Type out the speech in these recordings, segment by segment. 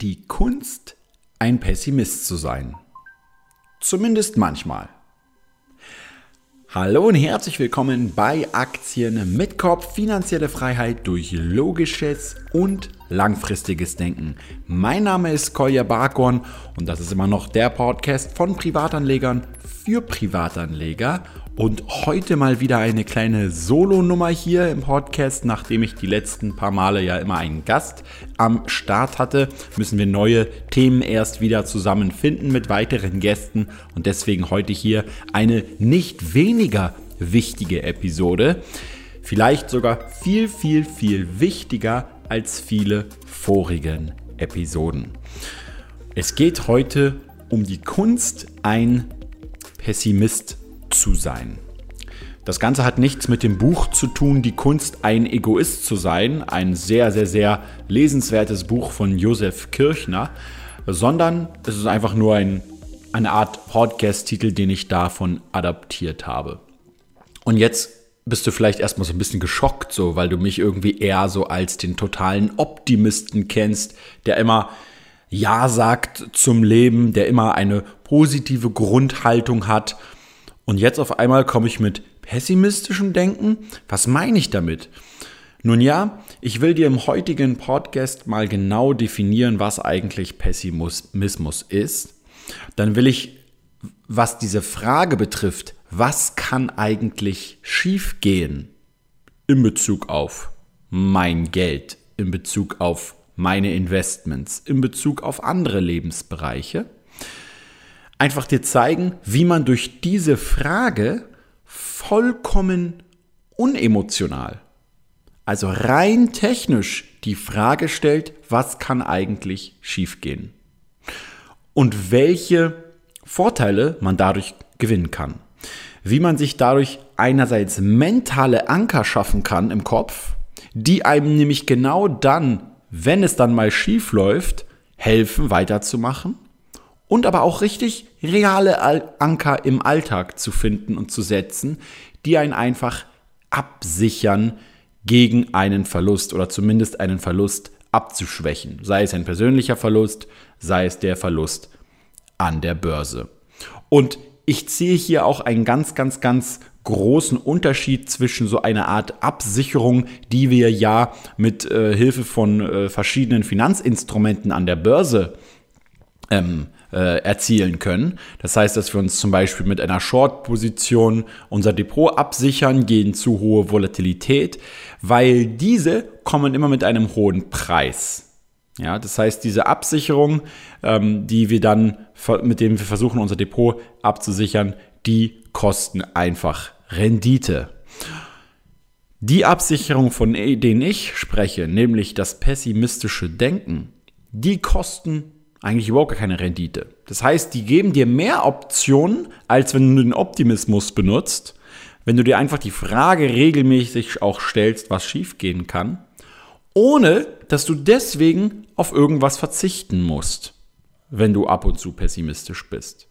die Kunst, ein Pessimist zu sein. Zumindest manchmal. Hallo und herzlich willkommen bei Aktien mit Kopf, finanzielle Freiheit durch logisches und langfristiges Denken. Mein Name ist Kolja Barkorn und das ist immer noch der Podcast von Privatanlegern für Privatanleger und heute mal wieder eine kleine Solo-Nummer hier im Podcast. Nachdem ich die letzten paar Male ja immer einen Gast am Start hatte, müssen wir neue Themen erst wieder zusammenfinden mit weiteren Gästen. Und deswegen heute hier eine nicht weniger wichtige Episode. Vielleicht sogar viel, viel, viel wichtiger als viele vorigen Episoden. Es geht heute um die Kunst, ein Pessimist zu sein. Das Ganze hat nichts mit dem Buch zu tun, Die Kunst, ein Egoist zu sein, ein sehr, sehr, sehr lesenswertes Buch von Josef Kirchner, sondern es ist einfach nur ein, eine Art Podcast-Titel, den ich davon adaptiert habe. Und jetzt bist du vielleicht erstmal so ein bisschen geschockt, so, weil du mich irgendwie eher so als den totalen Optimisten kennst, der immer Ja sagt zum Leben, der immer eine positive Grundhaltung hat und jetzt auf einmal komme ich mit pessimistischem Denken. Was meine ich damit? Nun ja, ich will dir im heutigen Podcast mal genau definieren, was eigentlich Pessimismus ist. Dann will ich, was diese Frage betrifft, was kann eigentlich schiefgehen in Bezug auf mein Geld, in Bezug auf meine Investments, in Bezug auf andere Lebensbereiche einfach dir zeigen, wie man durch diese Frage vollkommen unemotional, also rein technisch die Frage stellt, was kann eigentlich schiefgehen und welche Vorteile man dadurch gewinnen kann. Wie man sich dadurch einerseits mentale Anker schaffen kann im Kopf, die einem nämlich genau dann, wenn es dann mal schief läuft, helfen weiterzumachen und aber auch richtig reale Anker im Alltag zu finden und zu setzen, die einen einfach absichern gegen einen Verlust oder zumindest einen Verlust abzuschwächen. Sei es ein persönlicher Verlust, sei es der Verlust an der Börse. Und ich ziehe hier auch einen ganz, ganz, ganz großen Unterschied zwischen so einer Art Absicherung, die wir ja mit äh, Hilfe von äh, verschiedenen Finanzinstrumenten an der Börse ähm, äh, erzielen können. Das heißt, dass wir uns zum Beispiel mit einer Short-Position unser Depot absichern gegen zu hohe Volatilität, weil diese kommen immer mit einem hohen Preis. Ja, das heißt, diese Absicherung, ähm, die wir dann, mit dem wir versuchen, unser Depot abzusichern, die kosten einfach Rendite. Die Absicherung, von denen ich spreche, nämlich das pessimistische Denken, die kosten eigentlich überhaupt keine Rendite. Das heißt, die geben dir mehr Optionen, als wenn du den Optimismus benutzt, wenn du dir einfach die Frage regelmäßig auch stellst, was schiefgehen kann, ohne dass du deswegen auf irgendwas verzichten musst, wenn du ab und zu pessimistisch bist.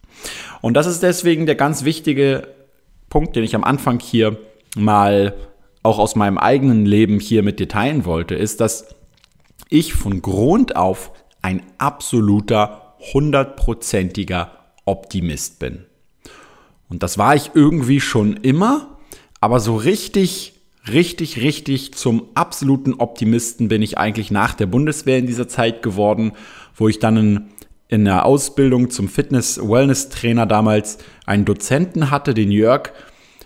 Und das ist deswegen der ganz wichtige Punkt, den ich am Anfang hier mal auch aus meinem eigenen Leben hier mit dir teilen wollte, ist, dass ich von Grund auf ein absoluter, hundertprozentiger Optimist bin. Und das war ich irgendwie schon immer, aber so richtig, richtig, richtig zum absoluten Optimisten bin ich eigentlich nach der Bundeswehr in dieser Zeit geworden, wo ich dann in, in der Ausbildung zum Fitness-Wellness-Trainer damals einen Dozenten hatte, den Jörg,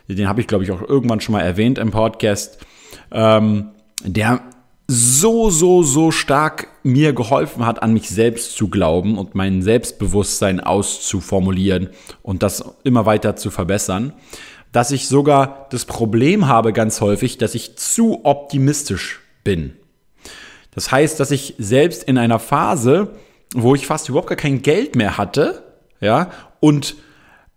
den habe ich glaube ich auch irgendwann schon mal erwähnt im Podcast, ähm, der so, so, so stark mir geholfen hat, an mich selbst zu glauben und mein Selbstbewusstsein auszuformulieren und das immer weiter zu verbessern, dass ich sogar das Problem habe ganz häufig, dass ich zu optimistisch bin. Das heißt, dass ich selbst in einer Phase, wo ich fast überhaupt gar kein Geld mehr hatte, ja, und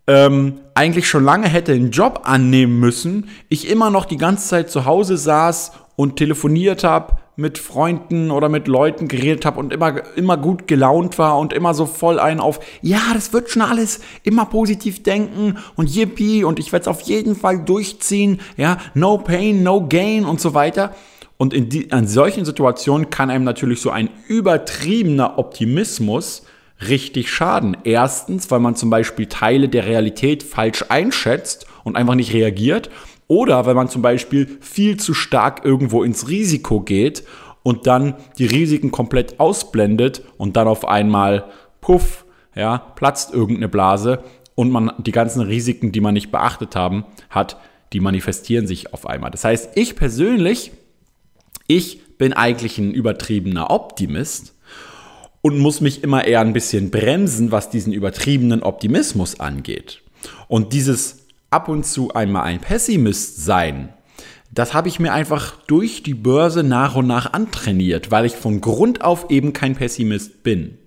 ähm, eigentlich schon lange hätte einen Job annehmen müssen, ich immer noch die ganze Zeit zu Hause saß und telefoniert habe, mit Freunden oder mit Leuten geredet habe und immer, immer gut gelaunt war und immer so voll ein auf, ja, das wird schon alles, immer positiv denken und yippie und ich werde es auf jeden Fall durchziehen, ja, no pain, no gain und so weiter. Und in, die, in solchen Situationen kann einem natürlich so ein übertriebener Optimismus richtig schaden. Erstens, weil man zum Beispiel Teile der Realität falsch einschätzt und einfach nicht reagiert. Oder weil man zum Beispiel viel zu stark irgendwo ins Risiko geht und dann die Risiken komplett ausblendet und dann auf einmal, puff, ja, platzt irgendeine Blase und man die ganzen Risiken, die man nicht beachtet haben, hat, die manifestieren sich auf einmal. Das heißt, ich persönlich, ich bin eigentlich ein übertriebener Optimist und muss mich immer eher ein bisschen bremsen, was diesen übertriebenen Optimismus angeht. Und dieses ab und zu einmal ein Pessimist sein, das habe ich mir einfach durch die Börse nach und nach antrainiert, weil ich von Grund auf eben kein Pessimist bin.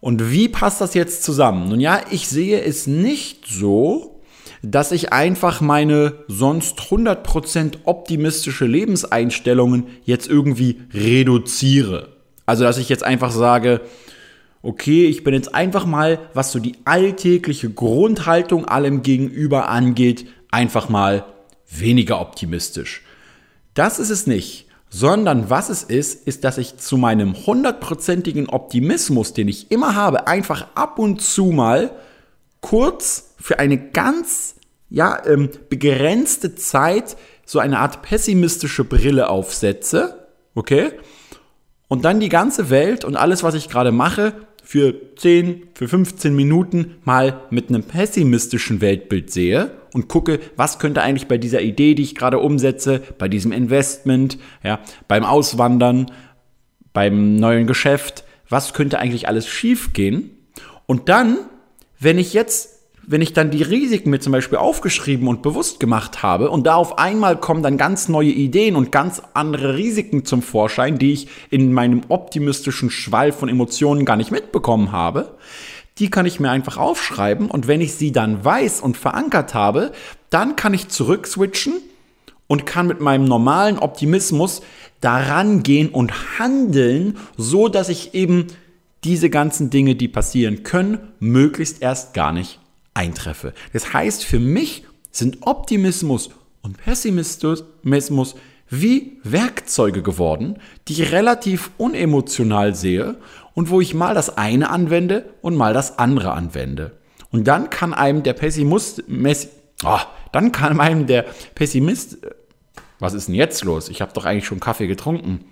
Und wie passt das jetzt zusammen? Nun ja, ich sehe es nicht so, dass ich einfach meine sonst 100% optimistische Lebenseinstellungen jetzt irgendwie reduziere. Also, dass ich jetzt einfach sage, okay, ich bin jetzt einfach mal, was so die alltägliche Grundhaltung allem gegenüber angeht, einfach mal weniger optimistisch. Das ist es nicht sondern was es ist, ist, dass ich zu meinem hundertprozentigen Optimismus, den ich immer habe, einfach ab und zu mal kurz für eine ganz ja, ähm, begrenzte Zeit so eine Art pessimistische Brille aufsetze, okay? Und dann die ganze Welt und alles, was ich gerade mache, für 10, für 15 Minuten mal mit einem pessimistischen Weltbild sehe und gucke, was könnte eigentlich bei dieser Idee, die ich gerade umsetze, bei diesem Investment, ja, beim Auswandern, beim neuen Geschäft, was könnte eigentlich alles schiefgehen? Und dann, wenn ich jetzt wenn ich dann die Risiken mir zum Beispiel aufgeschrieben und bewusst gemacht habe und da auf einmal kommen dann ganz neue Ideen und ganz andere Risiken zum Vorschein, die ich in meinem optimistischen Schwall von Emotionen gar nicht mitbekommen habe, die kann ich mir einfach aufschreiben und wenn ich sie dann weiß und verankert habe, dann kann ich zurückswitchen und kann mit meinem normalen Optimismus daran gehen und handeln, so dass ich eben diese ganzen Dinge, die passieren können, möglichst erst gar nicht eintreffe. Das heißt, für mich sind Optimismus und Pessimismus wie Werkzeuge geworden, die ich relativ unemotional sehe und wo ich mal das eine anwende und mal das andere anwende. Und dann kann einem der Pessimist, oh, dann kann einem der Pessimist, was ist denn jetzt los? Ich habe doch eigentlich schon Kaffee getrunken.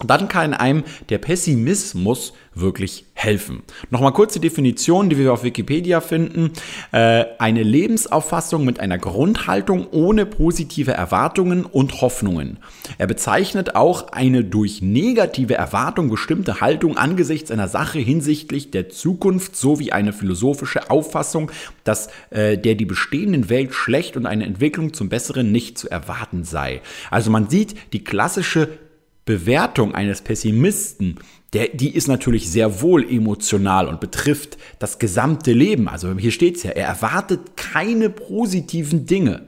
Dann kann einem der Pessimismus wirklich helfen. Nochmal kurze Definition, die wir auf Wikipedia finden. Äh, eine Lebensauffassung mit einer Grundhaltung ohne positive Erwartungen und Hoffnungen. Er bezeichnet auch eine durch negative Erwartung bestimmte Haltung angesichts einer Sache hinsichtlich der Zukunft sowie eine philosophische Auffassung, dass äh, der die bestehenden Welt schlecht und eine Entwicklung zum Besseren nicht zu erwarten sei. Also man sieht die klassische Bewertung eines Pessimisten, der, die ist natürlich sehr wohl emotional und betrifft das gesamte Leben. Also hier steht es ja, er erwartet keine positiven Dinge.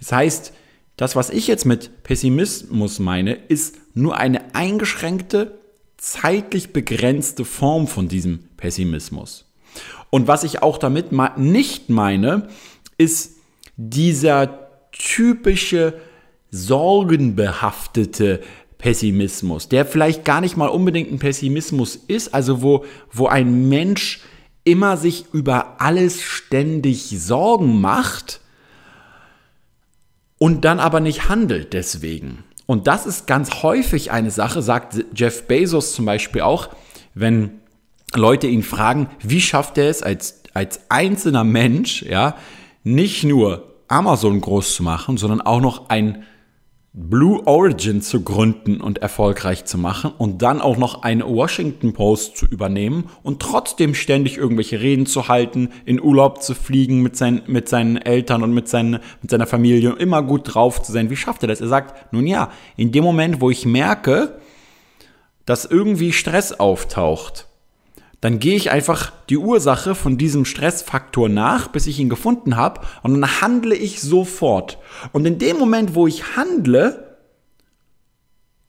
Das heißt, das, was ich jetzt mit Pessimismus meine, ist nur eine eingeschränkte, zeitlich begrenzte Form von diesem Pessimismus. Und was ich auch damit nicht meine, ist dieser typische sorgenbehaftete Pessimismus, der vielleicht gar nicht mal unbedingt ein Pessimismus ist, also wo, wo ein Mensch immer sich über alles ständig Sorgen macht und dann aber nicht handelt deswegen. Und das ist ganz häufig eine Sache, sagt Jeff Bezos zum Beispiel auch, wenn Leute ihn fragen, wie schafft er es als, als einzelner Mensch, ja, nicht nur Amazon groß zu machen, sondern auch noch ein Blue Origin zu gründen und erfolgreich zu machen und dann auch noch eine Washington Post zu übernehmen und trotzdem ständig irgendwelche Reden zu halten, in Urlaub zu fliegen mit, sein, mit seinen Eltern und mit, seinen, mit seiner Familie und immer gut drauf zu sein. Wie schafft er das? Er sagt, nun ja, in dem Moment, wo ich merke, dass irgendwie Stress auftaucht, dann gehe ich einfach die Ursache von diesem Stressfaktor nach, bis ich ihn gefunden habe, und dann handle ich sofort. Und in dem Moment, wo ich handle,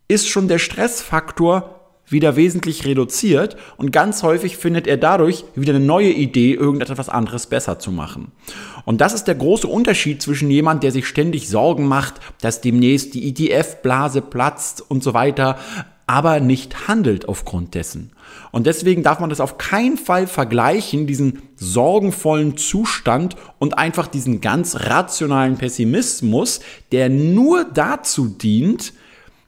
ist schon der Stressfaktor wieder wesentlich reduziert und ganz häufig findet er dadurch wieder eine neue Idee, irgendetwas anderes besser zu machen. Und das ist der große Unterschied zwischen jemand, der sich ständig Sorgen macht, dass demnächst die ETF-Blase platzt und so weiter, aber nicht handelt aufgrund dessen. Und deswegen darf man das auf keinen Fall vergleichen, diesen sorgenvollen Zustand und einfach diesen ganz rationalen Pessimismus, der nur dazu dient,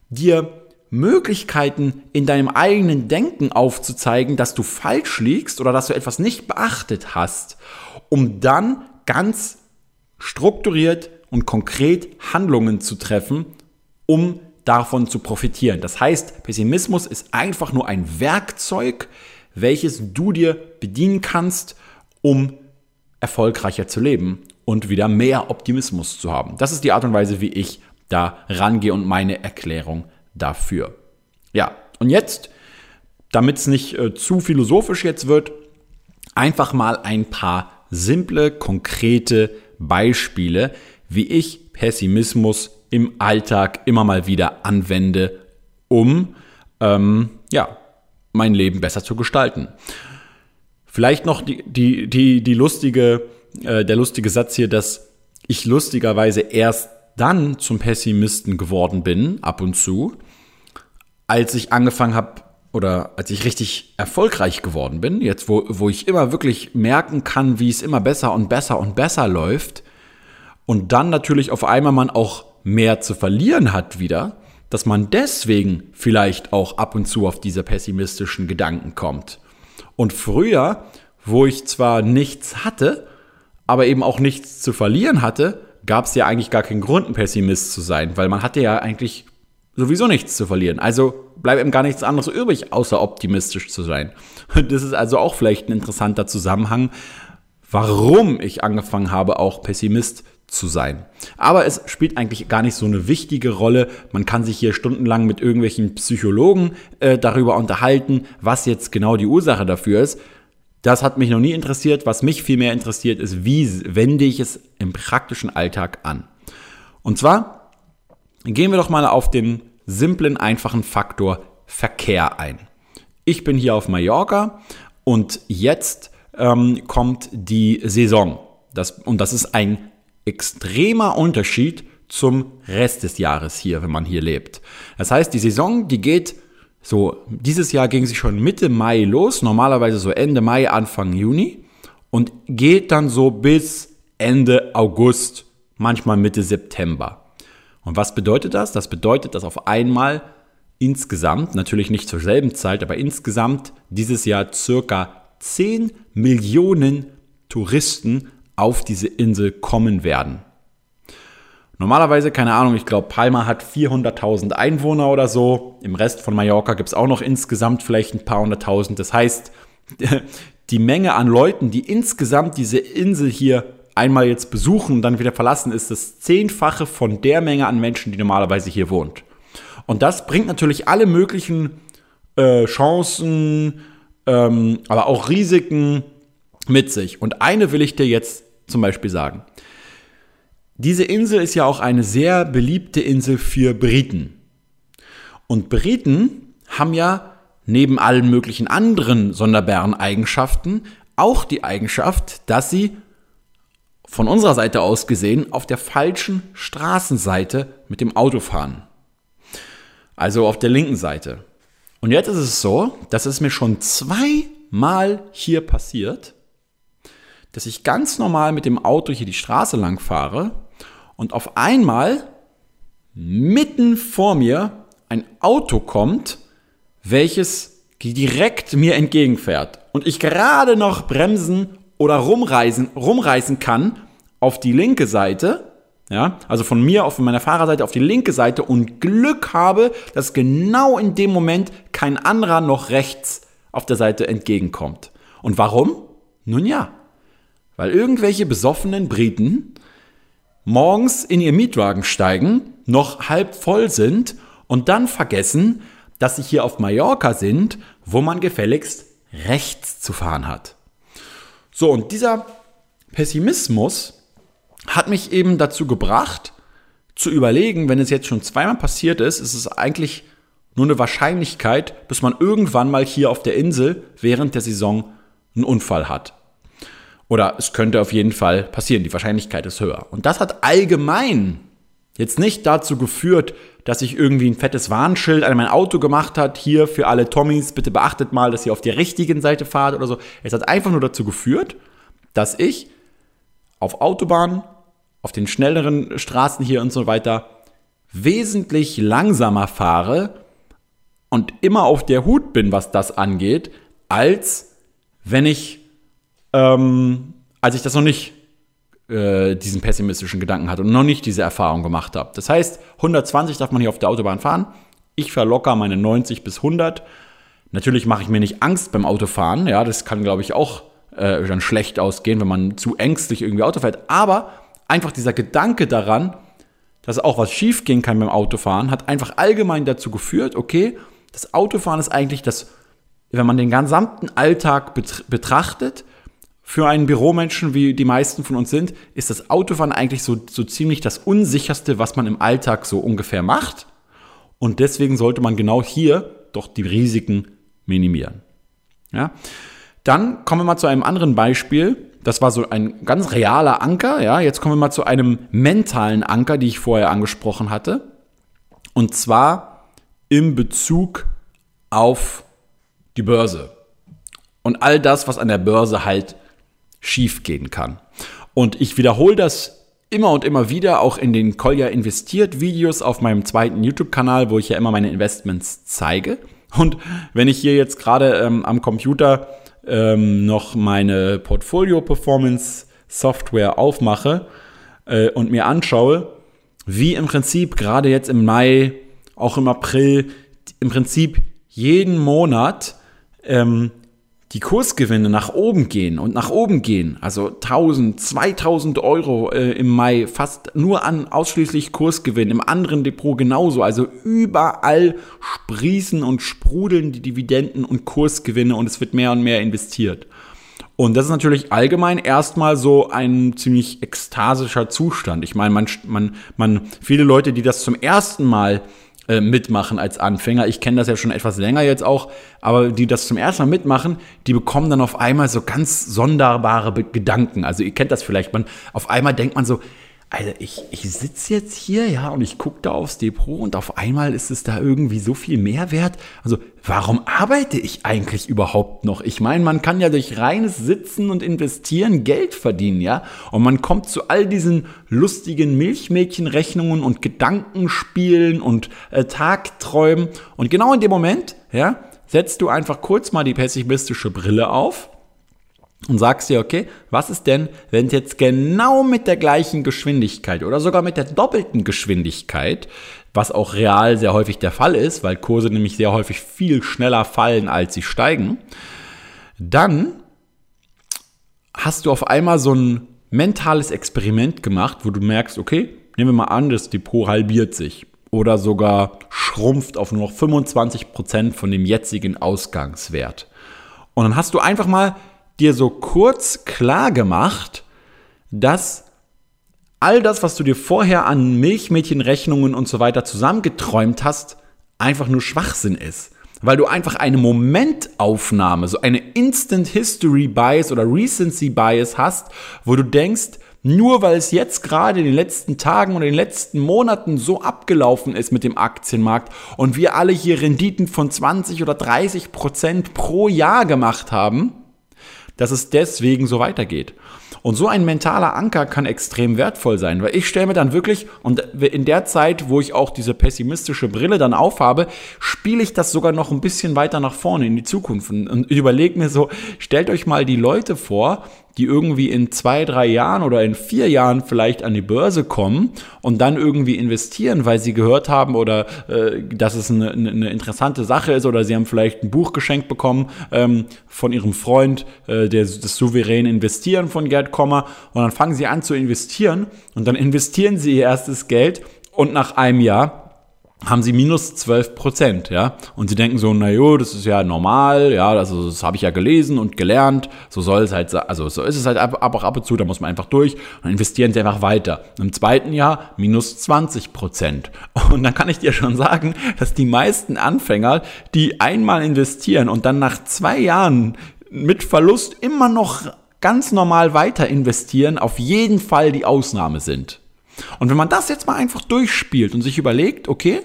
dir Möglichkeiten in deinem eigenen Denken aufzuzeigen, dass du falsch liegst oder dass du etwas nicht beachtet hast, um dann ganz strukturiert und konkret Handlungen zu treffen, um davon zu profitieren. Das heißt, Pessimismus ist einfach nur ein Werkzeug, welches du dir bedienen kannst, um erfolgreicher zu leben und wieder mehr Optimismus zu haben. Das ist die Art und Weise, wie ich da rangehe und meine Erklärung dafür. Ja, und jetzt, damit es nicht äh, zu philosophisch jetzt wird, einfach mal ein paar simple, konkrete Beispiele, wie ich Pessimismus im Alltag immer mal wieder anwende, um ähm, ja, mein Leben besser zu gestalten. Vielleicht noch die, die, die, die lustige, äh, der lustige Satz hier, dass ich lustigerweise erst dann zum Pessimisten geworden bin, ab und zu, als ich angefangen habe oder als ich richtig erfolgreich geworden bin, jetzt wo, wo ich immer wirklich merken kann, wie es immer besser und besser und besser läuft und dann natürlich auf einmal man auch mehr zu verlieren hat wieder, dass man deswegen vielleicht auch ab und zu auf diese pessimistischen Gedanken kommt. Und früher, wo ich zwar nichts hatte, aber eben auch nichts zu verlieren hatte, gab es ja eigentlich gar keinen Grund, ein Pessimist zu sein, weil man hatte ja eigentlich sowieso nichts zu verlieren. Also bleibt ihm gar nichts anderes übrig, außer optimistisch zu sein. Das ist also auch vielleicht ein interessanter Zusammenhang, warum ich angefangen habe, auch Pessimist zu sein. Aber es spielt eigentlich gar nicht so eine wichtige Rolle. Man kann sich hier stundenlang mit irgendwelchen Psychologen äh, darüber unterhalten, was jetzt genau die Ursache dafür ist. Das hat mich noch nie interessiert. Was mich viel mehr interessiert, ist, wie wende ich es im praktischen Alltag an. Und zwar gehen wir doch mal auf den simplen, einfachen Faktor Verkehr ein. Ich bin hier auf Mallorca und jetzt ähm, kommt die Saison. Das, und das ist ein extremer Unterschied zum Rest des Jahres hier, wenn man hier lebt. Das heißt, die Saison, die geht so, dieses Jahr ging sie schon Mitte Mai los, normalerweise so Ende Mai, Anfang Juni und geht dann so bis Ende August, manchmal Mitte September. Und was bedeutet das? Das bedeutet, dass auf einmal insgesamt, natürlich nicht zur selben Zeit, aber insgesamt dieses Jahr circa 10 Millionen Touristen auf diese Insel kommen werden. Normalerweise, keine Ahnung, ich glaube, Palma hat 400.000 Einwohner oder so. Im Rest von Mallorca gibt es auch noch insgesamt vielleicht ein paar hunderttausend. Das heißt, die Menge an Leuten, die insgesamt diese Insel hier einmal jetzt besuchen und dann wieder verlassen, ist das Zehnfache von der Menge an Menschen, die normalerweise hier wohnt. Und das bringt natürlich alle möglichen äh, Chancen, ähm, aber auch Risiken mit sich. Und eine will ich dir jetzt zum Beispiel sagen. Diese Insel ist ja auch eine sehr beliebte Insel für Briten. Und Briten haben ja neben allen möglichen anderen sonderbaren Eigenschaften auch die Eigenschaft, dass sie von unserer Seite aus gesehen auf der falschen Straßenseite mit dem Auto fahren. Also auf der linken Seite. Und jetzt ist es so, dass es mir schon zweimal hier passiert, dass ich ganz normal mit dem Auto hier die Straße lang fahre und auf einmal mitten vor mir ein Auto kommt, welches direkt mir entgegenfährt und ich gerade noch bremsen oder rumreisen, rumreißen kann auf die linke Seite, ja, also von mir auf meiner Fahrerseite auf die linke Seite und Glück habe, dass genau in dem Moment kein anderer noch rechts auf der Seite entgegenkommt. Und warum? Nun ja, weil irgendwelche besoffenen Briten morgens in ihr Mietwagen steigen, noch halb voll sind und dann vergessen, dass sie hier auf Mallorca sind, wo man gefälligst rechts zu fahren hat. So, und dieser Pessimismus hat mich eben dazu gebracht, zu überlegen, wenn es jetzt schon zweimal passiert ist, ist es eigentlich nur eine Wahrscheinlichkeit, bis man irgendwann mal hier auf der Insel während der Saison einen Unfall hat. Oder es könnte auf jeden Fall passieren, die Wahrscheinlichkeit ist höher. Und das hat allgemein jetzt nicht dazu geführt, dass ich irgendwie ein fettes Warnschild an mein Auto gemacht hat, hier für alle Tommys, bitte beachtet mal, dass ihr auf der richtigen Seite fahrt oder so. Es hat einfach nur dazu geführt, dass ich auf Autobahnen, auf den schnelleren Straßen hier und so weiter wesentlich langsamer fahre und immer auf der Hut bin, was das angeht, als wenn ich, ähm, als ich das noch nicht äh, diesen pessimistischen Gedanken hatte und noch nicht diese Erfahrung gemacht habe. Das heißt, 120 darf man hier auf der Autobahn fahren. Ich verlocker meine 90 bis 100. Natürlich mache ich mir nicht Angst beim Autofahren. Ja, das kann, glaube ich, auch äh, dann schlecht ausgehen, wenn man zu ängstlich irgendwie Auto fährt. Aber einfach dieser Gedanke daran, dass auch was schief gehen kann beim Autofahren, hat einfach allgemein dazu geführt, okay, das Autofahren ist eigentlich das, wenn man den gesamten Alltag betrachtet, für einen Büromenschen, wie die meisten von uns sind, ist das Autofahren eigentlich so, so ziemlich das Unsicherste, was man im Alltag so ungefähr macht. Und deswegen sollte man genau hier doch die Risiken minimieren. Ja? Dann kommen wir mal zu einem anderen Beispiel. Das war so ein ganz realer Anker. Ja? Jetzt kommen wir mal zu einem mentalen Anker, die ich vorher angesprochen hatte. Und zwar im Bezug auf die Börse. Und all das, was an der Börse halt schiefgehen kann. Und ich wiederhole das immer und immer wieder, auch in den Kolja investiert Videos auf meinem zweiten YouTube-Kanal, wo ich ja immer meine Investments zeige. Und wenn ich hier jetzt gerade ähm, am Computer ähm, noch meine Portfolio-Performance-Software aufmache äh, und mir anschaue, wie im Prinzip gerade jetzt im Mai, auch im April, im Prinzip jeden Monat ähm, die Kursgewinne nach oben gehen und nach oben gehen, also 1000, 2000 Euro äh, im Mai, fast nur an ausschließlich Kursgewinn, im anderen Depot genauso, also überall sprießen und sprudeln die Dividenden und Kursgewinne und es wird mehr und mehr investiert. Und das ist natürlich allgemein erstmal so ein ziemlich ekstasischer Zustand. Ich meine, man, man, man, viele Leute, die das zum ersten Mal äh, mitmachen als Anfänger. Ich kenne das ja schon etwas länger jetzt auch, aber die das zum ersten Mal mitmachen, die bekommen dann auf einmal so ganz sonderbare Gedanken. Also ihr kennt das vielleicht, man auf einmal denkt man so, also ich, ich sitze jetzt hier, ja, und ich gucke da aufs Depot und auf einmal ist es da irgendwie so viel mehr wert. Also warum arbeite ich eigentlich überhaupt noch? Ich meine, man kann ja durch reines Sitzen und Investieren Geld verdienen, ja. Und man kommt zu all diesen lustigen Milchmädchenrechnungen und Gedankenspielen und äh, Tagträumen. Und genau in dem Moment, ja, setzt du einfach kurz mal die pessimistische Brille auf und sagst dir, okay, was ist denn, wenn es jetzt genau mit der gleichen Geschwindigkeit oder sogar mit der doppelten Geschwindigkeit, was auch real sehr häufig der Fall ist, weil Kurse nämlich sehr häufig viel schneller fallen, als sie steigen, dann hast du auf einmal so ein mentales Experiment gemacht, wo du merkst, okay, nehmen wir mal an, das Depot halbiert sich oder sogar schrumpft auf nur noch 25 Prozent von dem jetzigen Ausgangswert. Und dann hast du einfach mal dir so kurz klar gemacht, dass all das, was du dir vorher an Milchmädchenrechnungen und so weiter zusammengeträumt hast, einfach nur Schwachsinn ist. Weil du einfach eine Momentaufnahme, so eine Instant History Bias oder Recency Bias hast, wo du denkst, nur weil es jetzt gerade in den letzten Tagen oder in den letzten Monaten so abgelaufen ist mit dem Aktienmarkt und wir alle hier Renditen von 20 oder 30 Prozent pro Jahr gemacht haben, dass es deswegen so weitergeht. Und so ein mentaler Anker kann extrem wertvoll sein, weil ich stelle mir dann wirklich, und in der Zeit, wo ich auch diese pessimistische Brille dann aufhabe, spiele ich das sogar noch ein bisschen weiter nach vorne in die Zukunft und, überlege mir so, stellt euch mal die Leute vor, die irgendwie in zwei, drei Jahren oder in vier Jahren vielleicht an die Börse kommen und dann irgendwie investieren, weil sie gehört haben oder äh, dass es eine, eine, interessante Sache ist oder sie haben vielleicht ein Buch geschenkt bekommen ähm, von ihrem Freund, äh, der, das souveräne Investieren von Gerd Kommer und dann fangen sie an zu investieren und dann investieren sie ihr erstes Geld und nach einem Jahr haben sie minus 12 Prozent, ja. Und sie denken so, na jo, das ist ja normal, ja, also das habe ich ja gelesen und gelernt, so soll es halt, also so ist es halt ab, ab, ab und zu, da muss man einfach durch und investieren sie einfach weiter. Im zweiten Jahr minus 20 Prozent. Und dann kann ich dir schon sagen, dass die meisten Anfänger, die einmal investieren und dann nach zwei Jahren mit Verlust immer noch ganz normal weiter investieren, auf jeden Fall die Ausnahme sind. Und wenn man das jetzt mal einfach durchspielt und sich überlegt, okay,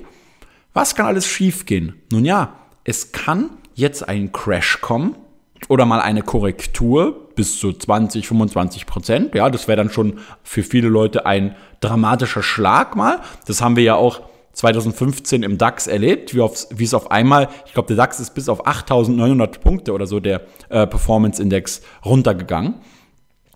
was kann alles schiefgehen? Nun ja, es kann jetzt ein Crash kommen oder mal eine Korrektur bis zu 20, 25 Prozent. Ja, das wäre dann schon für viele Leute ein dramatischer Schlag mal. Das haben wir ja auch 2015 im DAX erlebt, wie, auf, wie es auf einmal, ich glaube, der DAX ist bis auf 8900 Punkte oder so, der äh, Performance Index runtergegangen.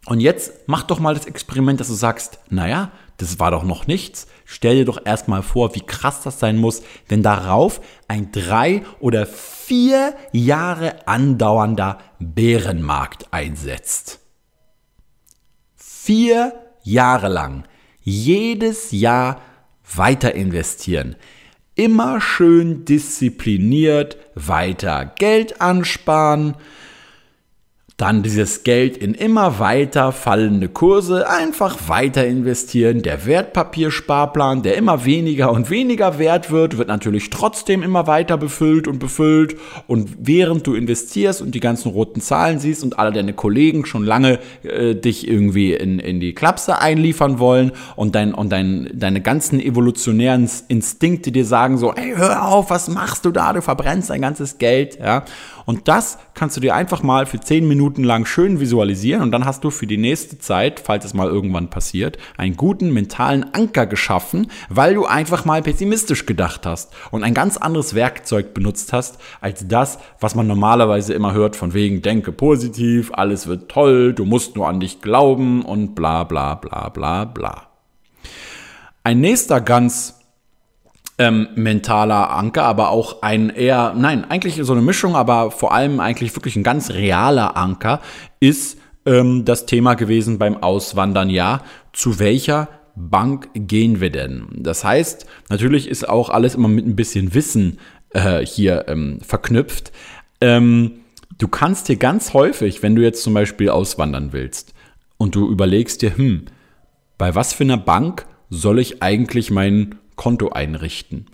Und jetzt mach doch mal das Experiment, dass du sagst, naja, das war doch noch nichts. Stell dir doch erstmal vor, wie krass das sein muss, wenn darauf ein drei oder vier Jahre andauernder Bärenmarkt einsetzt. Vier Jahre lang, jedes Jahr weiter investieren. Immer schön diszipliniert weiter Geld ansparen, dann dieses Geld in immer weiter fallende Kurse einfach weiter investieren. Der Wertpapiersparplan, der immer weniger und weniger wert wird, wird natürlich trotzdem immer weiter befüllt und befüllt. Und während du investierst und die ganzen roten Zahlen siehst und alle deine Kollegen schon lange äh, dich irgendwie in, in die Klapse einliefern wollen und, dein, und dein, deine ganzen evolutionären Instinkte dir sagen so, hey, hör auf, was machst du da? Du verbrennst dein ganzes Geld. Ja? Und das kannst du dir einfach mal für zehn Minuten lang schön visualisieren und dann hast du für die nächste Zeit, falls es mal irgendwann passiert, einen guten mentalen Anker geschaffen, weil du einfach mal pessimistisch gedacht hast und ein ganz anderes Werkzeug benutzt hast als das, was man normalerweise immer hört von wegen denke positiv, alles wird toll, du musst nur an dich glauben und bla bla bla bla bla. Ein nächster ganz ähm, mentaler Anker, aber auch ein eher, nein, eigentlich so eine Mischung, aber vor allem eigentlich wirklich ein ganz realer Anker ist ähm, das Thema gewesen beim Auswandern, ja, zu welcher Bank gehen wir denn? Das heißt, natürlich ist auch alles immer mit ein bisschen Wissen äh, hier ähm, verknüpft. Ähm, du kannst dir ganz häufig, wenn du jetzt zum Beispiel auswandern willst und du überlegst dir, hm, bei was für einer Bank soll ich eigentlich meinen Konto einrichten.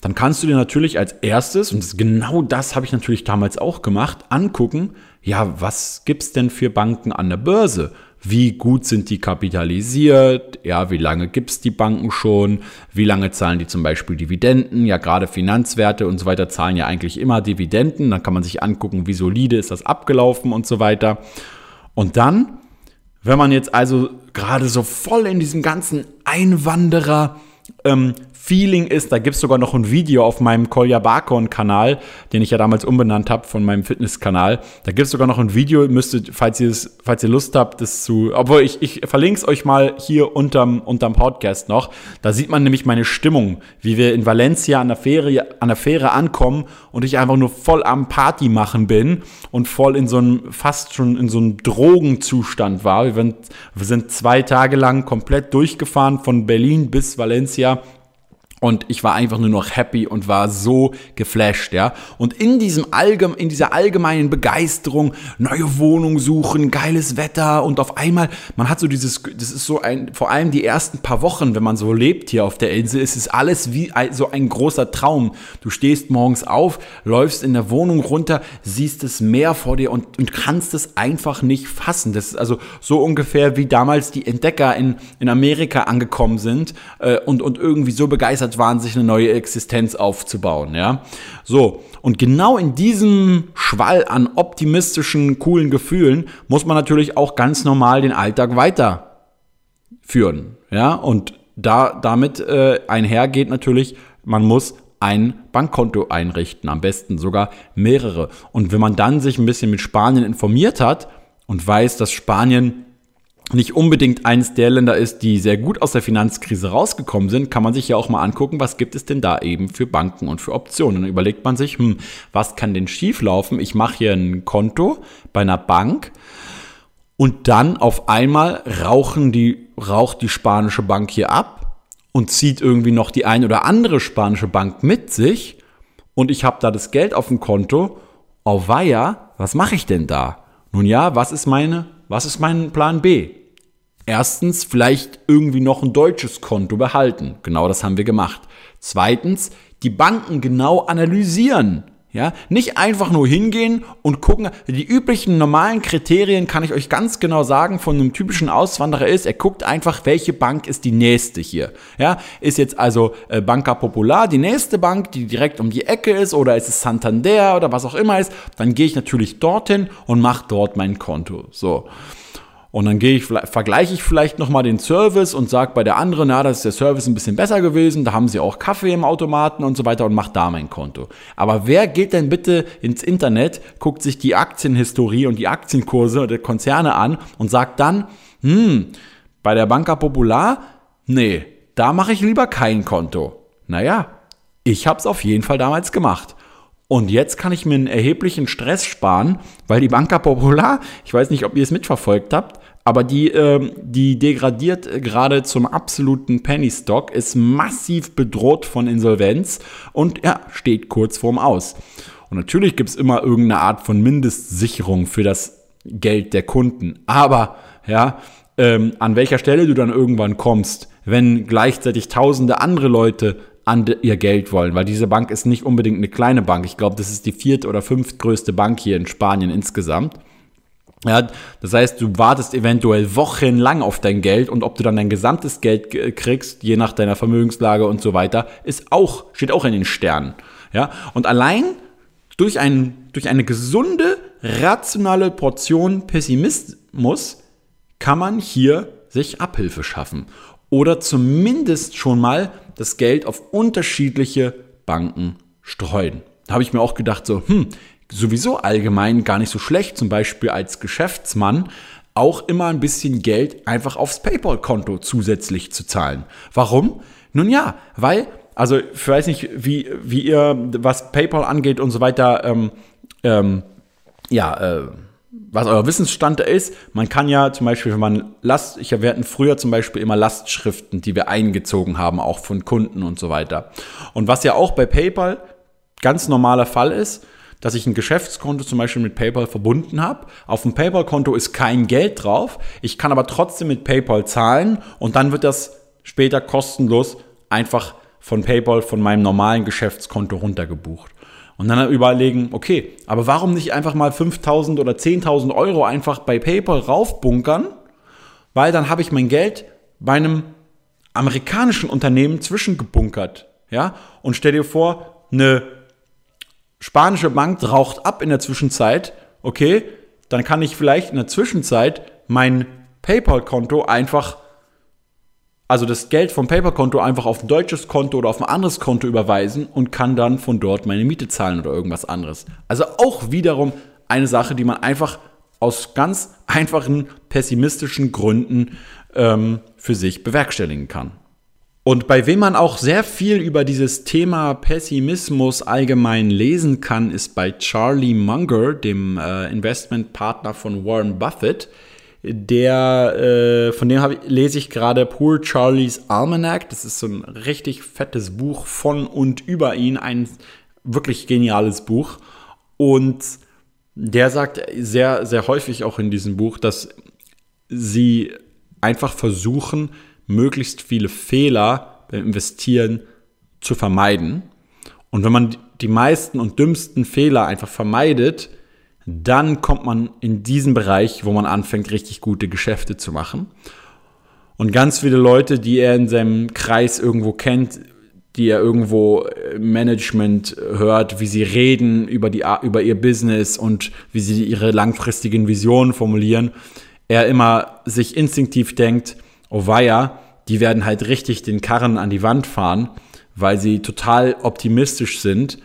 Dann kannst du dir natürlich als erstes, und genau das habe ich natürlich damals auch gemacht, angucken, ja, was gibt es denn für Banken an der Börse? Wie gut sind die kapitalisiert? Ja, wie lange gibt es die Banken schon? Wie lange zahlen die zum Beispiel Dividenden? Ja, gerade Finanzwerte und so weiter zahlen ja eigentlich immer Dividenden. Dann kann man sich angucken, wie solide ist das abgelaufen und so weiter. Und dann, wenn man jetzt also gerade so voll in diesem ganzen Einwanderer- ähm, Feeling ist, da gibt es sogar noch ein Video auf meinem Kolja Barkon-Kanal, den ich ja damals umbenannt habe von meinem Fitness-Kanal. Da gibt es sogar noch ein Video, müsstet, falls ihr, falls ihr Lust habt, das zu. Obwohl, ich, ich verlinke es euch mal hier unterm, unterm Podcast noch. Da sieht man nämlich meine Stimmung, wie wir in Valencia an der, Fähre, an der Fähre ankommen und ich einfach nur voll am Party machen bin und voll in so einem, fast schon in so einem Drogenzustand war. Wir, wir sind zwei Tage lang komplett durchgefahren von Berlin bis Valencia und ich war einfach nur noch happy und war so geflasht, ja. Und in diesem Allgeme in dieser allgemeinen Begeisterung, neue Wohnung suchen, geiles Wetter und auf einmal, man hat so dieses, das ist so ein, vor allem die ersten paar Wochen, wenn man so lebt hier auf der Insel, ist es alles wie so ein großer Traum. Du stehst morgens auf, läufst in der Wohnung runter, siehst das Meer vor dir und, und kannst es einfach nicht fassen. Das ist also so ungefähr wie damals die Entdecker in, in Amerika angekommen sind äh, und, und irgendwie so begeistert waren, sich eine neue Existenz aufzubauen, ja. So. Und genau in diesem Schwall an optimistischen, coolen Gefühlen muss man natürlich auch ganz normal den Alltag weiterführen, ja. Und da, damit äh, einhergeht natürlich, man muss ein Bankkonto einrichten, am besten sogar mehrere. Und wenn man dann sich ein bisschen mit Spanien informiert hat und weiß, dass Spanien nicht unbedingt eines der Länder ist, die sehr gut aus der Finanzkrise rausgekommen sind, kann man sich ja auch mal angucken, was gibt es denn da eben für Banken und für Optionen. Dann überlegt man sich, hm, was kann denn schieflaufen? Ich mache hier ein Konto bei einer Bank und dann auf einmal rauchen die, raucht die spanische Bank hier ab und zieht irgendwie noch die ein oder andere spanische Bank mit sich und ich habe da das Geld auf dem Konto. Oh weia, was mache ich denn da? Nun ja, was ist meine, was ist mein Plan B? Erstens, vielleicht irgendwie noch ein deutsches Konto behalten. Genau das haben wir gemacht. Zweitens, die Banken genau analysieren. Ja, nicht einfach nur hingehen und gucken. Die üblichen normalen Kriterien kann ich euch ganz genau sagen von einem typischen Auswanderer ist, er guckt einfach, welche Bank ist die nächste hier. Ja, ist jetzt also äh, Banca Popular die nächste Bank, die direkt um die Ecke ist oder ist es Santander oder was auch immer ist, dann gehe ich natürlich dorthin und mache dort mein Konto. So. Und dann gehe ich, vergleiche ich vielleicht nochmal den Service und sage bei der anderen, na, da ist der Service ein bisschen besser gewesen, da haben sie auch Kaffee im Automaten und so weiter und macht da mein Konto. Aber wer geht denn bitte ins Internet, guckt sich die Aktienhistorie und die Aktienkurse der Konzerne an und sagt dann, hm, bei der Banca Popular, nee, da mache ich lieber kein Konto. Naja, ich habe es auf jeden Fall damals gemacht. Und jetzt kann ich mir einen erheblichen Stress sparen, weil die Banca Popular, ich weiß nicht, ob ihr es mitverfolgt habt, aber die, äh, die degradiert gerade zum absoluten Penny Stock, ist massiv bedroht von Insolvenz und ja, steht kurz vorm Aus. Und natürlich gibt es immer irgendeine Art von Mindestsicherung für das Geld der Kunden. Aber ja, ähm, an welcher Stelle du dann irgendwann kommst, wenn gleichzeitig tausende andere Leute an ihr Geld wollen, weil diese Bank ist nicht unbedingt eine kleine Bank. Ich glaube, das ist die vierte oder fünftgrößte Bank hier in Spanien insgesamt. Ja, das heißt, du wartest eventuell wochenlang auf dein Geld und ob du dann dein gesamtes Geld kriegst, je nach deiner Vermögenslage und so weiter, ist auch, steht auch in den Sternen. Ja, und allein durch, ein, durch eine gesunde, rationale Portion Pessimismus kann man hier sich Abhilfe schaffen. Oder zumindest schon mal das Geld auf unterschiedliche Banken streuen. Da habe ich mir auch gedacht, so, hm, sowieso allgemein gar nicht so schlecht, zum Beispiel als Geschäftsmann auch immer ein bisschen Geld einfach aufs PayPal-Konto zusätzlich zu zahlen. Warum? Nun ja, weil, also ich weiß nicht, wie, wie ihr, was PayPal angeht und so weiter, ähm, ähm, ja, äh, was euer Wissensstand ist. Man kann ja zum Beispiel, wenn man Last, ich, wir hatten früher zum Beispiel immer Lastschriften, die wir eingezogen haben, auch von Kunden und so weiter. Und was ja auch bei PayPal ganz normaler Fall ist, dass ich ein Geschäftskonto zum Beispiel mit PayPal verbunden habe. Auf dem PayPal-Konto ist kein Geld drauf. Ich kann aber trotzdem mit PayPal zahlen und dann wird das später kostenlos einfach von PayPal von meinem normalen Geschäftskonto runtergebucht. Und dann überlegen, okay, aber warum nicht einfach mal 5000 oder 10.000 Euro einfach bei PayPal raufbunkern? Weil dann habe ich mein Geld bei einem amerikanischen Unternehmen zwischengebunkert. Ja? Und stell dir vor, eine spanische Bank raucht ab in der Zwischenzeit, okay, dann kann ich vielleicht in der Zwischenzeit mein PayPal-Konto einfach, also das Geld vom PayPal-Konto einfach auf ein deutsches Konto oder auf ein anderes Konto überweisen und kann dann von dort meine Miete zahlen oder irgendwas anderes. Also auch wiederum eine Sache, die man einfach aus ganz einfachen pessimistischen Gründen ähm, für sich bewerkstelligen kann. Und bei wem man auch sehr viel über dieses Thema Pessimismus allgemein lesen kann, ist bei Charlie Munger, dem äh, Investmentpartner von Warren Buffett. Der, äh, von dem ich, lese ich gerade Poor Charlie's Almanac. Das ist so ein richtig fettes Buch von und über ihn. Ein wirklich geniales Buch. Und der sagt sehr, sehr häufig auch in diesem Buch, dass sie einfach versuchen, möglichst viele Fehler beim Investieren zu vermeiden. Und wenn man die meisten und dümmsten Fehler einfach vermeidet, dann kommt man in diesen Bereich, wo man anfängt, richtig gute Geschäfte zu machen. Und ganz viele Leute, die er in seinem Kreis irgendwo kennt, die er irgendwo äh, Management hört, wie sie reden über, die, über ihr Business und wie sie ihre langfristigen Visionen formulieren, er immer sich instinktiv denkt, weia, die werden halt richtig den Karren an die Wand fahren, weil sie total optimistisch sind.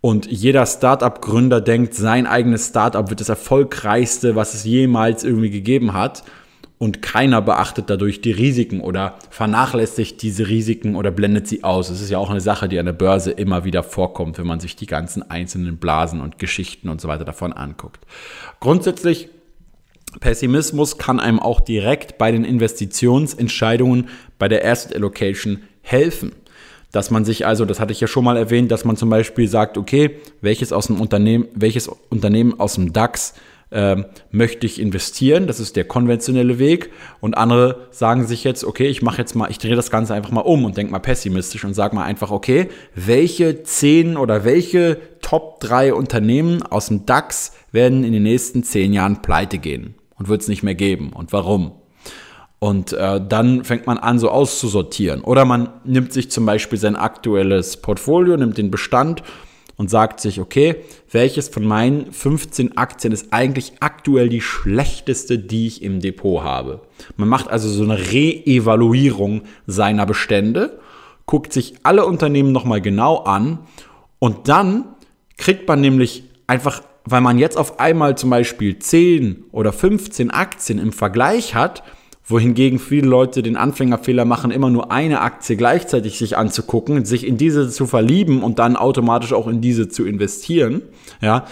Und jeder Startup-Gründer denkt, sein eigenes Startup wird das erfolgreichste, was es jemals irgendwie gegeben hat. Und keiner beachtet dadurch die Risiken oder vernachlässigt diese Risiken oder blendet sie aus. Es ist ja auch eine Sache, die an der Börse immer wieder vorkommt, wenn man sich die ganzen einzelnen Blasen und Geschichten und so weiter davon anguckt. Grundsätzlich Pessimismus kann einem auch direkt bei den Investitionsentscheidungen bei der Asset Allocation helfen. Dass man sich also, das hatte ich ja schon mal erwähnt, dass man zum Beispiel sagt, okay, welches aus dem Unternehmen, welches Unternehmen aus dem DAX äh, möchte ich investieren. Das ist der konventionelle Weg. Und andere sagen sich jetzt, okay, ich mache jetzt mal, ich drehe das Ganze einfach mal um und denke mal pessimistisch und sage mal einfach, okay, welche zehn oder welche Top drei Unternehmen aus dem DAX werden in den nächsten zehn Jahren pleite gehen und wird es nicht mehr geben und warum? Und äh, dann fängt man an, so auszusortieren. Oder man nimmt sich zum Beispiel sein aktuelles Portfolio, nimmt den Bestand und sagt sich, okay, welches von meinen 15 Aktien ist eigentlich aktuell die schlechteste, die ich im Depot habe. Man macht also so eine Re-Evaluierung seiner Bestände, guckt sich alle Unternehmen nochmal genau an und dann kriegt man nämlich einfach, weil man jetzt auf einmal zum Beispiel 10 oder 15 Aktien im Vergleich hat, wohingegen viele Leute den Anfängerfehler machen, immer nur eine Aktie gleichzeitig sich anzugucken, sich in diese zu verlieben und dann automatisch auch in diese zu investieren, ja,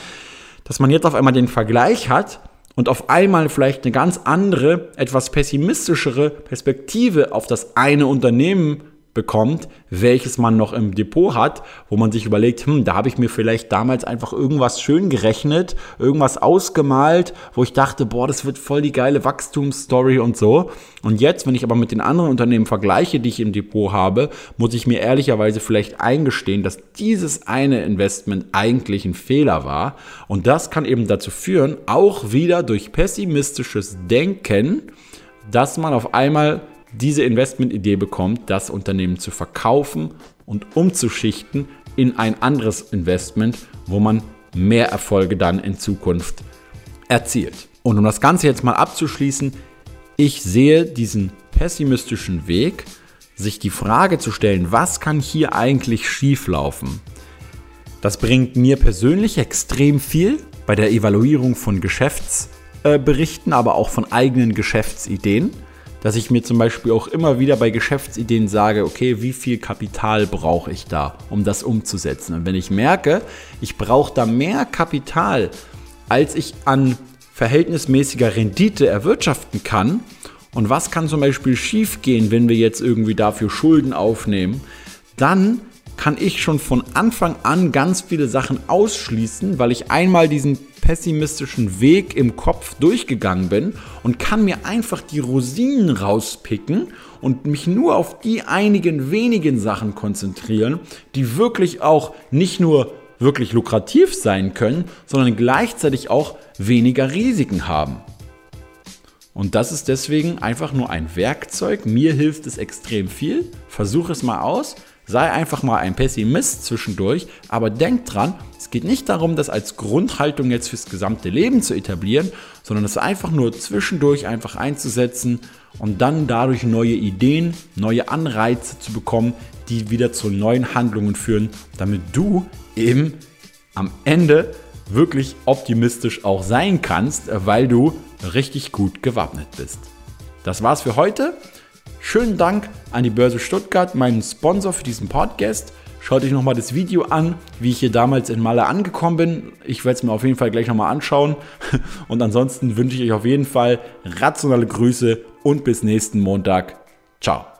dass man jetzt auf einmal den Vergleich hat und auf einmal vielleicht eine ganz andere, etwas pessimistischere Perspektive auf das eine Unternehmen bekommt, welches man noch im Depot hat, wo man sich überlegt, hm, da habe ich mir vielleicht damals einfach irgendwas schön gerechnet, irgendwas ausgemalt, wo ich dachte, boah, das wird voll die geile Wachstumsstory und so. Und jetzt, wenn ich aber mit den anderen Unternehmen vergleiche, die ich im Depot habe, muss ich mir ehrlicherweise vielleicht eingestehen, dass dieses eine Investment eigentlich ein Fehler war. Und das kann eben dazu führen, auch wieder durch pessimistisches Denken, dass man auf einmal diese Investmentidee bekommt, das Unternehmen zu verkaufen und umzuschichten in ein anderes Investment, wo man mehr Erfolge dann in Zukunft erzielt. Und um das Ganze jetzt mal abzuschließen, ich sehe diesen pessimistischen Weg, sich die Frage zu stellen, was kann hier eigentlich schieflaufen? Das bringt mir persönlich extrem viel bei der Evaluierung von Geschäftsberichten, aber auch von eigenen Geschäftsideen dass ich mir zum Beispiel auch immer wieder bei Geschäftsideen sage, okay, wie viel Kapital brauche ich da, um das umzusetzen? Und wenn ich merke, ich brauche da mehr Kapital, als ich an verhältnismäßiger Rendite erwirtschaften kann, und was kann zum Beispiel schiefgehen, wenn wir jetzt irgendwie dafür Schulden aufnehmen, dann kann ich schon von Anfang an ganz viele Sachen ausschließen, weil ich einmal diesen pessimistischen Weg im Kopf durchgegangen bin und kann mir einfach die Rosinen rauspicken und mich nur auf die einigen wenigen Sachen konzentrieren, die wirklich auch nicht nur wirklich lukrativ sein können, sondern gleichzeitig auch weniger Risiken haben. Und das ist deswegen einfach nur ein Werkzeug. Mir hilft es extrem viel. Versuche es mal aus. Sei einfach mal ein Pessimist zwischendurch, aber denk dran, es geht nicht darum, das als Grundhaltung jetzt fürs gesamte Leben zu etablieren, sondern es einfach nur zwischendurch einfach einzusetzen und dann dadurch neue Ideen, neue Anreize zu bekommen, die wieder zu neuen Handlungen führen, damit du eben am Ende wirklich optimistisch auch sein kannst, weil du richtig gut gewappnet bist. Das war's für heute. Schönen Dank an die Börse Stuttgart, meinen Sponsor für diesen Podcast. Schaut euch nochmal das Video an, wie ich hier damals in Malle angekommen bin. Ich werde es mir auf jeden Fall gleich nochmal anschauen. Und ansonsten wünsche ich euch auf jeden Fall rationale Grüße und bis nächsten Montag. Ciao.